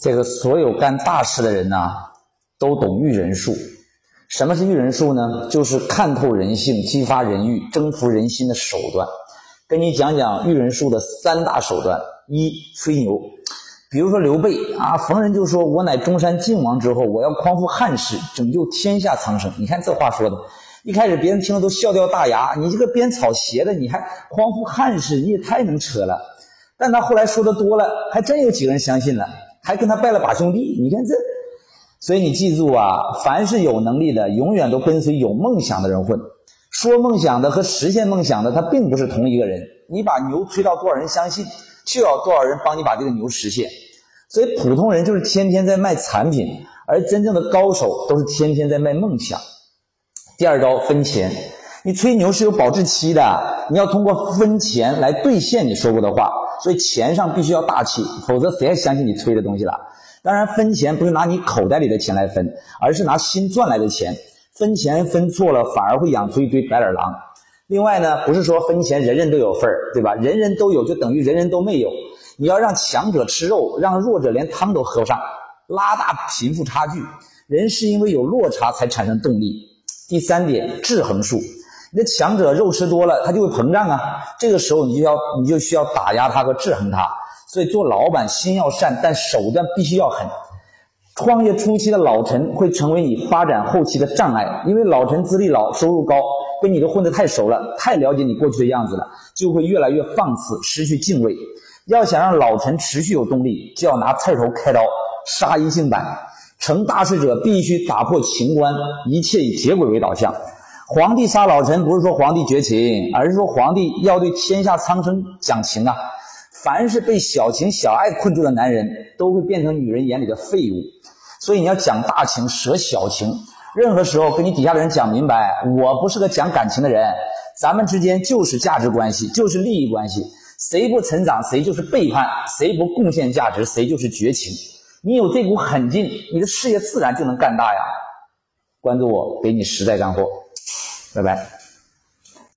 这个所有干大事的人呐，都懂驭人术。什么是驭人术呢？就是看透人性、激发人欲、征服人心的手段。跟你讲讲驭人术的三大手段：一、吹牛。比如说刘备啊，逢人就说：“我乃中山靖王之后，我要匡扶汉室，拯救天下苍生。”你看这话说的，一开始别人听了都笑掉大牙。你这个编草鞋的，你还匡扶汉室，你也太能扯了。但他后来说的多了，还真有几个人相信了，还跟他拜了把兄弟。你看这。所以你记住啊，凡是有能力的，永远都跟随有梦想的人混。说梦想的和实现梦想的，他并不是同一个人。你把牛吹到多少人相信，就要多少人帮你把这个牛实现。所以普通人就是天天在卖产品，而真正的高手都是天天在卖梦想。第二招分钱，你吹牛是有保质期的，你要通过分钱来兑现你说过的话。所以钱上必须要大气，否则谁还相信你吹的东西了？当然，分钱不是拿你口袋里的钱来分，而是拿新赚来的钱。分钱分错了，反而会养出一堆白眼狼。另外呢，不是说分钱人人都有份儿，对吧？人人都有就等于人人都没有。你要让强者吃肉，让弱者连汤都喝不上，拉大贫富差距。人是因为有落差才产生动力。第三点，制衡术。你的强者肉吃多了，他就会膨胀啊。这个时候你就要你就需要打压他和制衡他。所以做老板心要善，但手段必须要狠。创业初期的老陈会成为你发展后期的障碍，因为老陈资历老、收入高，跟你都混得太熟了，太了解你过去的样子了，就会越来越放肆，失去敬畏。要想让老陈持续有动力，就要拿刺头开刀，杀一儆百。成大事者必须打破情关，一切以结果为导向。皇帝杀老臣，不是说皇帝绝情，而是说皇帝要对天下苍生讲情啊。凡是被小情小爱困住的男人，都会变成女人眼里的废物。所以你要讲大情，舍小情。任何时候跟你底下的人讲明白，我不是个讲感情的人，咱们之间就是价值关系，就是利益关系。谁不成长，谁就是背叛；谁不贡献价值，谁就是绝情。你有这股狠劲，你的事业自然就能干大呀。关注我，给你实在干货。拜拜。